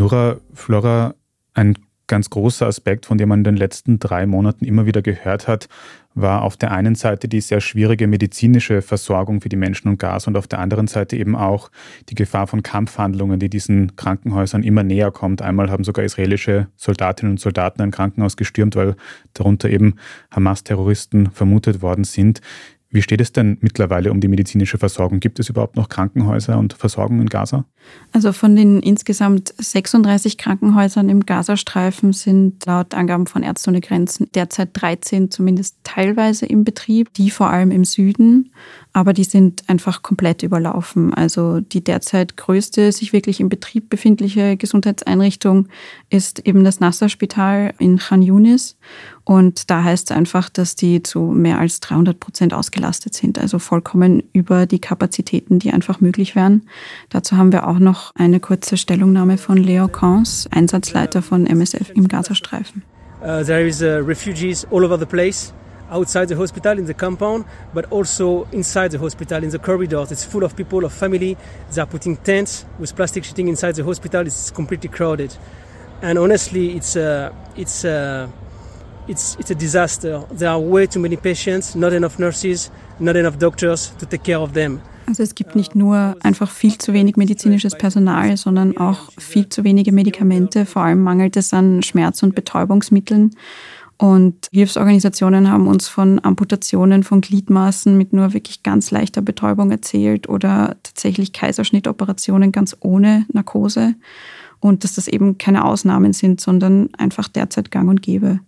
Nora Flora, ein ganz großer Aspekt, von dem man in den letzten drei Monaten immer wieder gehört hat, war auf der einen Seite die sehr schwierige medizinische Versorgung für die Menschen und Gas und auf der anderen Seite eben auch die Gefahr von Kampfhandlungen, die diesen Krankenhäusern immer näher kommt. Einmal haben sogar israelische Soldatinnen und Soldaten ein Krankenhaus gestürmt, weil darunter eben Hamas-Terroristen vermutet worden sind. Wie steht es denn mittlerweile um die medizinische Versorgung? Gibt es überhaupt noch Krankenhäuser und Versorgung in Gaza? Also von den insgesamt 36 Krankenhäusern im Gazastreifen sind laut Angaben von Ärzte ohne Grenzen derzeit 13 zumindest teilweise im Betrieb, die vor allem im Süden aber die sind einfach komplett überlaufen. Also die derzeit größte sich wirklich im Betrieb befindliche Gesundheitseinrichtung ist eben das Nasser-Spital in Khan Yunis. Und da heißt es einfach, dass die zu mehr als 300 Prozent ausgelastet sind, also vollkommen über die Kapazitäten, die einfach möglich wären. Dazu haben wir auch noch eine kurze Stellungnahme von Leo Kans, Einsatzleiter von MSF im Gazastreifen. Uh, there is uh, refugees all over the place. outside the hospital in the compound, but also inside the hospital in the corridors. It's full of people, of family. They are putting tents with plastic sheeting inside the hospital. It's completely crowded, and honestly, it's a, it's a, it's it's a disaster. There are way too many patients, not enough nurses, not enough doctors to take care of them. Also es gibt nicht nur einfach viel zu wenig medizinisches Personal, sondern auch viel zu wenige Medikamente. Vor allem mangelt es an Schmerz- und Betäubungsmitteln. Und Hilfsorganisationen haben uns von Amputationen von Gliedmaßen mit nur wirklich ganz leichter Betäubung erzählt oder tatsächlich Kaiserschnittoperationen ganz ohne Narkose. Und dass das eben keine Ausnahmen sind, sondern einfach derzeit gang und gäbe.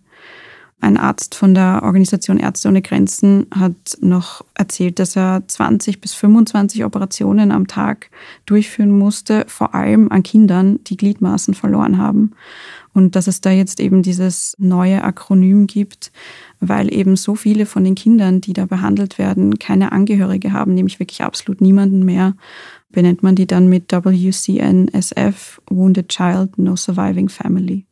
Ein Arzt von der Organisation Ärzte ohne Grenzen hat noch erzählt, dass er 20 bis 25 Operationen am Tag durchführen musste, vor allem an Kindern, die Gliedmaßen verloren haben. Und dass es da jetzt eben dieses neue Akronym gibt, weil eben so viele von den Kindern, die da behandelt werden, keine Angehörige haben, nämlich wirklich absolut niemanden mehr, benennt man die dann mit WCNSF, Wounded Child, No Surviving Family.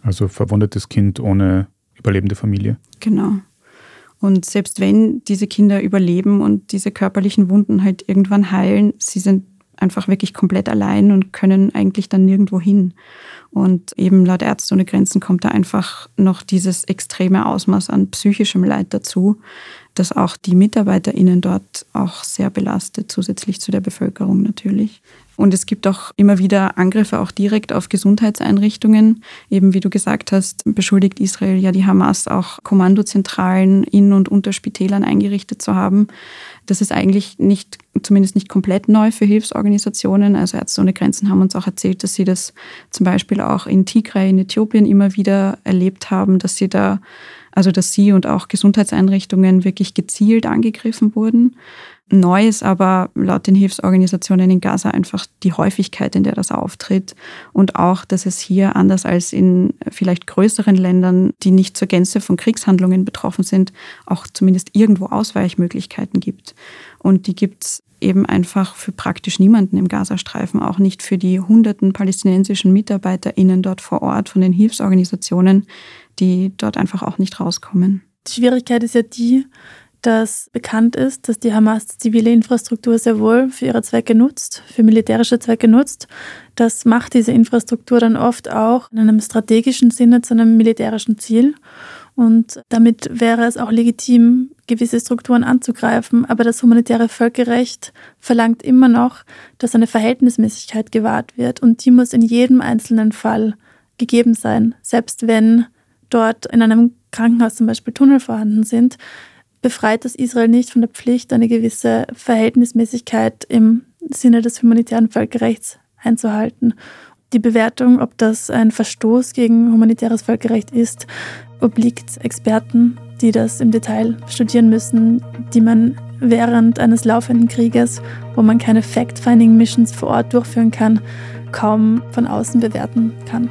Also verwundetes Kind ohne überlebende Familie. Genau. Und selbst wenn diese Kinder überleben und diese körperlichen Wunden halt irgendwann heilen, sie sind einfach wirklich komplett allein und können eigentlich dann nirgendwo hin. Und eben laut Ärzte ohne Grenzen kommt da einfach noch dieses extreme Ausmaß an psychischem Leid dazu, das auch die MitarbeiterInnen dort auch sehr belastet, zusätzlich zu der Bevölkerung natürlich. Und es gibt auch immer wieder Angriffe auch direkt auf Gesundheitseinrichtungen. Eben wie du gesagt hast, beschuldigt Israel ja die Hamas auch Kommandozentralen in und unter Spitälern eingerichtet zu haben. Das ist eigentlich nicht, zumindest nicht komplett neu für Hilfsorganisationen. Also Ärzte ohne Grenzen haben uns auch erzählt, dass sie das zum Beispiel auch in Tigray in Äthiopien immer wieder erlebt haben, dass sie da, also dass sie und auch Gesundheitseinrichtungen wirklich gezielt angegriffen wurden. Neu ist aber laut den Hilfsorganisationen in Gaza einfach die Häufigkeit, in der das auftritt und auch, dass es hier anders als in vielleicht größeren Ländern, die nicht zur Gänze von Kriegshandlungen betroffen sind, auch zumindest irgendwo Ausweichmöglichkeiten gibt. Und die gibt es eben einfach für praktisch niemanden im Gazastreifen, auch nicht für die hunderten palästinensischen MitarbeiterInnen dort vor Ort von den Hilfsorganisationen, die dort einfach auch nicht rauskommen. Die Schwierigkeit ist ja die, dass bekannt ist, dass die Hamas zivile Infrastruktur sehr wohl für ihre Zwecke nutzt, für militärische Zwecke nutzt. Das macht diese Infrastruktur dann oft auch in einem strategischen Sinne zu einem militärischen Ziel. Und damit wäre es auch legitim, gewisse Strukturen anzugreifen. Aber das humanitäre Völkerrecht verlangt immer noch, dass eine Verhältnismäßigkeit gewahrt wird. Und die muss in jedem einzelnen Fall gegeben sein. Selbst wenn dort in einem Krankenhaus zum Beispiel Tunnel vorhanden sind, befreit das Israel nicht von der Pflicht, eine gewisse Verhältnismäßigkeit im Sinne des humanitären Völkerrechts einzuhalten. Die Bewertung, ob das ein Verstoß gegen humanitäres Völkerrecht ist, obliegt Experten, die das im Detail studieren müssen, die man während eines laufenden Krieges, wo man keine Fact-Finding-Missions vor Ort durchführen kann, kaum von außen bewerten kann.